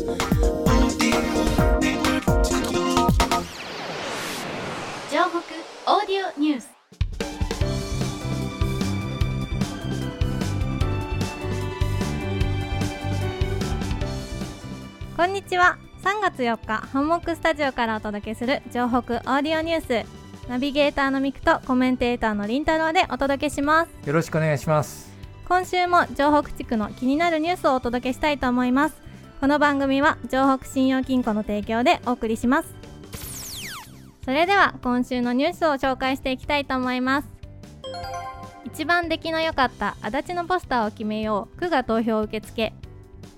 オーディオニュース。こんにちは。3月4日ハンモックスタジオからお届けする城北オーディオニュース。ナビゲーターのミクとコメンテーターのりんたろうでお届けします。よろしくお願いします。今週も城北地区の気になるニュースをお届けしたいと思いますこの番組は城北信用金庫の提供でお送りします。それでは今週のニュースを紹介していきたいと思います。一番出来の良かった足立のポスターを決めよう区が投票受付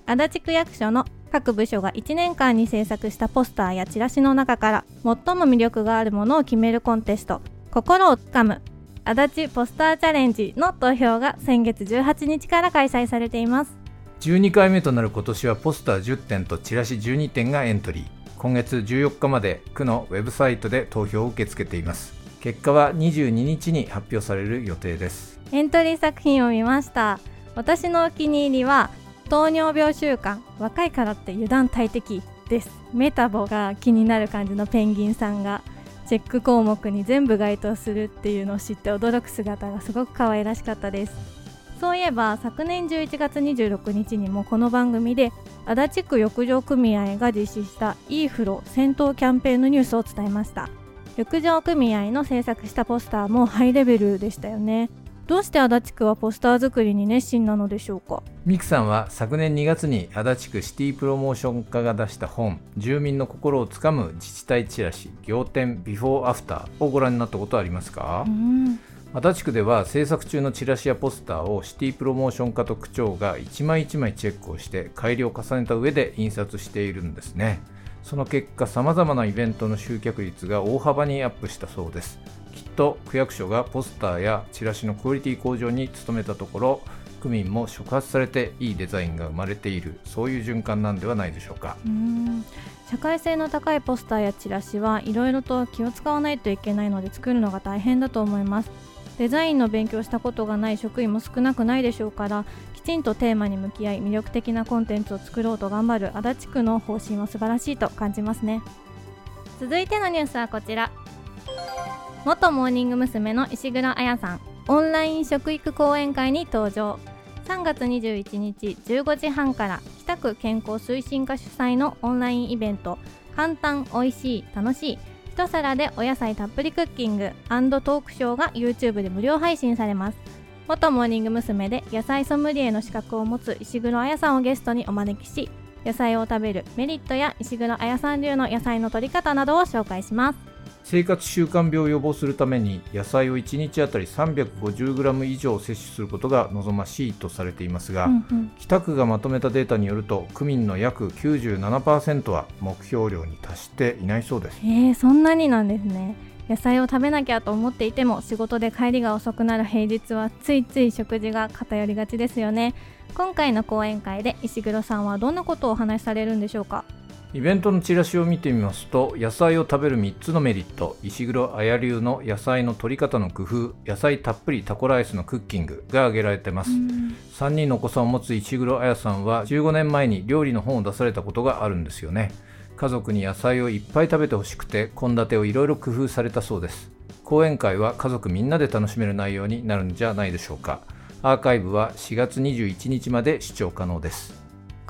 足立区役所の各部署が1年間に制作したポスターやチラシの中から最も魅力があるものを決めるコンテスト心をつかむ。足立ポスターチャレンジの投票が先月18日から開催されています。12回目となる今年はポスター10点とチラシ12点がエントリー。今月14日まで区のウェブサイトで投票を受け付けています。結果は22日に発表される予定です。エントリー作品を見ました。私のお気に入りは糖尿病習慣若いからって油断大敵です。メタボが気になる感じのペンギンさんがチェック項目に全部該当するっていうのを知って驚く姿がすごく可愛らしかったです。そういえば昨年11月26日にもこの番組で足立区浴場組合が実施したいい風呂戦闘キャンペーンのニュースを伝えました。浴場組合の制作したポスターもハイレベルでしたよね。どうして足立区はポスター作りに熱心なのでしょうか？ミクさんは昨年2月に足立区シティプロモーション課が出した本住民の心をつかむ自治体チラシ仰天ビフォーアフターをご覧になったことはありますか？足立区では制作中のチラシやポスターをシティプロモーション課と区長が一枚一枚チェックをして改良を重ねた上で印刷しているんですね。その結果さまざまなイベントの集客率が大幅にアップしたそうです。きっと区役所がポスターやチラシのクオリティ向上に努めたところ区民も触発されていいデザインが生まれている。そういう循環なんではないでしょうか。社会性の高いポスターやチラシはいろいろと気を使わないといけないので作るのが大変だと思います。デザインの勉強したことがない職員も少なくないでしょうからきちんとテーマに向き合い魅力的なコンテンツを作ろうと頑張る足立区の方針は素晴らしいと感じますね続いてのニュースはこちら元モーニング娘。の石黒彩さんオンライン食育講演会に登場3月21日15時半から北区健康推進課主催のオンラインイベント簡単おいしい楽しい一皿でお野菜たっぷりクッキングトークショーが YouTube で無料配信されます元モーニング娘。で野菜ソムリエの資格を持つ石黒彩さんをゲストにお招きし野菜を食べるメリットや石黒彩さん流の野菜の取り方などを紹介します生活習慣病を予防するために野菜を1日あたり 350g 以上摂取することが望ましいとされていますが、うんうん、北区がまとめたデータによると区民の約97%は目標量に達していないそうです。えー、そんなになんですね。野菜を食べなきゃと思っていても仕事で帰りが遅くなる平日はついつい食事が偏りがちですよね。今回の講演会で石黒さんはどんなことをお話しされるんでしょうか？イベントのチラシを見てみますと野菜を食べる3つのメリット。石黒綾流の野菜の取り方の工夫。野菜たっぷりタコライスのクッキングが挙げられてます。3人のお子さんを持つ石黒綾さんは15年前に料理の本を出されたことがあるんですよね。家族に野菜をいっぱい食べてほしくて献立をいろいろ工夫されたそうです。講演会は家族みんなで楽しめる内容になるんじゃないでしょうか。アーカイブは4月21日まで視聴可能です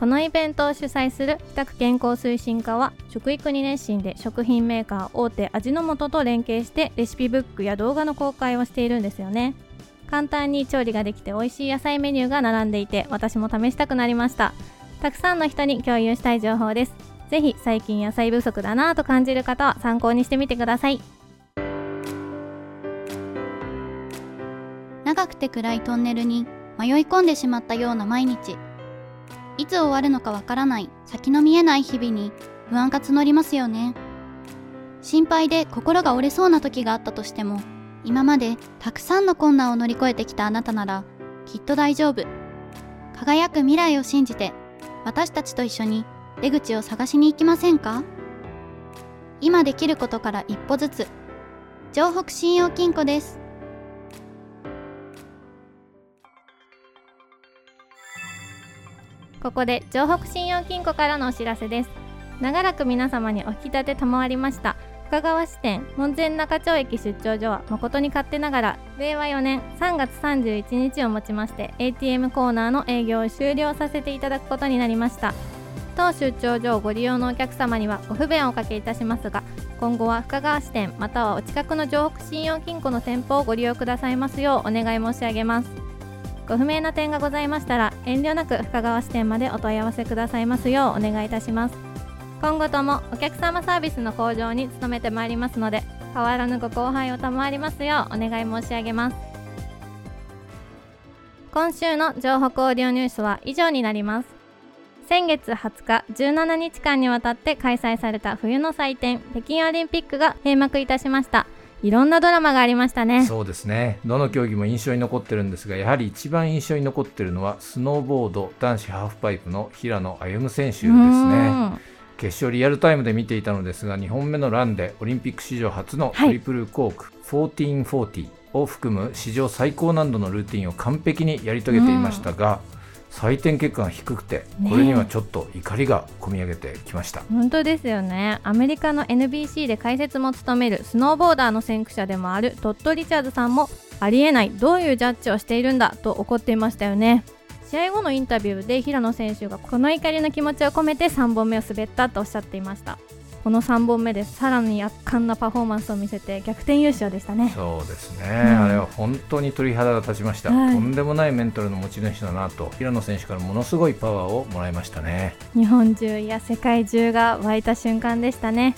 このイベントを主催する北区健康推進課は食育に熱心で食品メーカー大手味の素と連携してレシピブックや動画の公開をしているんですよね。簡単に調理ができて美味しい野菜メニューが並んでいて私も試したくなりました。たくさんの人に共有したい情報です。ぜひ最近野菜不足だなぁと感じる方は参考にしてみてください。長くて暗いトンネルに迷い込んでしまったような毎日。いつ終わるのかわからない先の見えない日々に不安が募りますよね。心配で心が折れそうな時があったとしても今までたくさんの困難を乗り越えてきたあなたならきっと大丈夫。輝く未来を信じて私たちと一緒に出口を探しに行きませんか？今できることから一歩ずつ。城北信用金庫です。ここで城北信用金庫からのお知らせです。長らく皆様にお引き立て賜りました。深川支店門前仲町駅出張所は誠に勝手ながら令和4年3月31日をもちまして ATM コーナーの営業を終了させていただくことになりました。当出張所をご利用のお客様にはご不便をおかけいたしますが今後は深川支店またはお近くの城北信用金庫の店舗をご利用くださいますようお願い申し上げます。ご不明な点がございましたら遠慮なく深川支店までお問い合わせくださいますようお願いいたします。今後ともお客様サービスの向上に努めてまいりますので変わらぬご後輩を賜りますようお願い申し上げます。今週の情報オーディオニュースは以上になります。先月20日17日間にわたって開催された冬の祭典北京オリンピックが閉幕いたしました。いろんなドラマがありましたね。そうですね。どの競技も印象に残ってるんですがやはり一番印象に残ってるのはスノーボード男子ハーフパイプの平野歩夢選手ですね。決勝リアルタイムで見ていたのですが2本目のランでオリンピック史上初のトリプルコーク、はい、1440を含む史上最高難度のルーティンを完璧にやり遂げていましたが、採点結果が低くて、これにはちょっと怒りがこみ上げてきました、本当ですよね。アメリカの NBC で解説も務めるスノーボーダーの先駆者でもあるトッド・リチャーズさんもありえないどういうジャッジをしているんだと怒っていましたよね。試合後のインタビューで平野選手がこの怒りの気持ちを込めて3本目を滑ったとおっしゃっていましたこの3本目でさらに圧巻なパフォーマンスを見せて逆転優勝でしたね。そうですね、うん、あれは本当に鳥肌が立ちました、はい、とんでもないメンタルの持ち主だなと平野選手からものすごいパワーをもらいましたね。日本中や世界中が湧いた瞬間でしたね。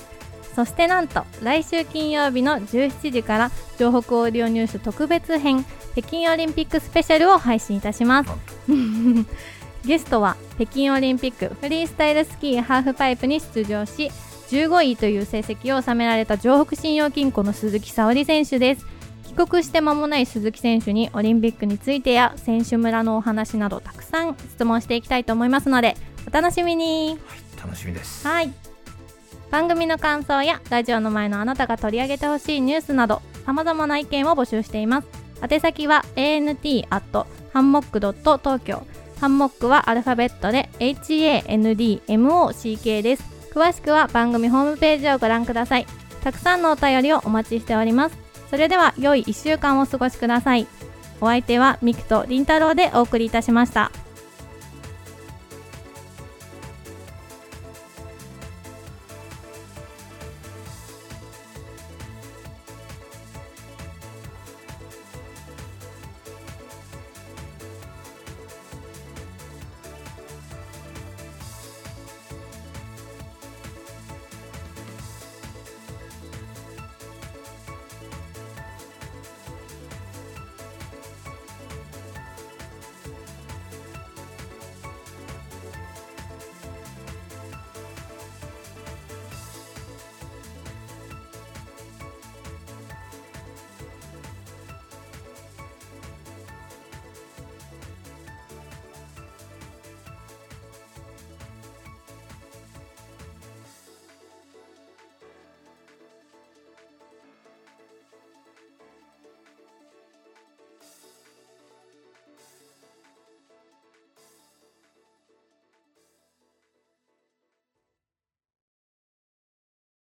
そしてなんと来週金曜日の17時から城北オーディオニュース特別編北京オリンピックスペシャルを配信いたします。ゲストは北京オリンピックフリースタイルスキーハーフパイプに出場し15位という成績を収められた城北信用金庫の鈴木沙織選手です。帰国して間もない鈴木選手にオリンピックについてや選手村のお話などたくさん質問していきたいと思いますのでお楽しみに、はい、楽しみですはい番組の感想やラジオの前のあなたが取り上げてほしいニュースなどさまざまな意見を募集しています。宛先は ant アットハンモックドット東京ハンモックはアルファベットで HANDMOCK です。詳しくは番組ホームページをご覧ください。たくさんのお便りをお待ちしております。それでは良い1週間をお過ごしください。お相手はミクとりんたろうでお送りいたしました。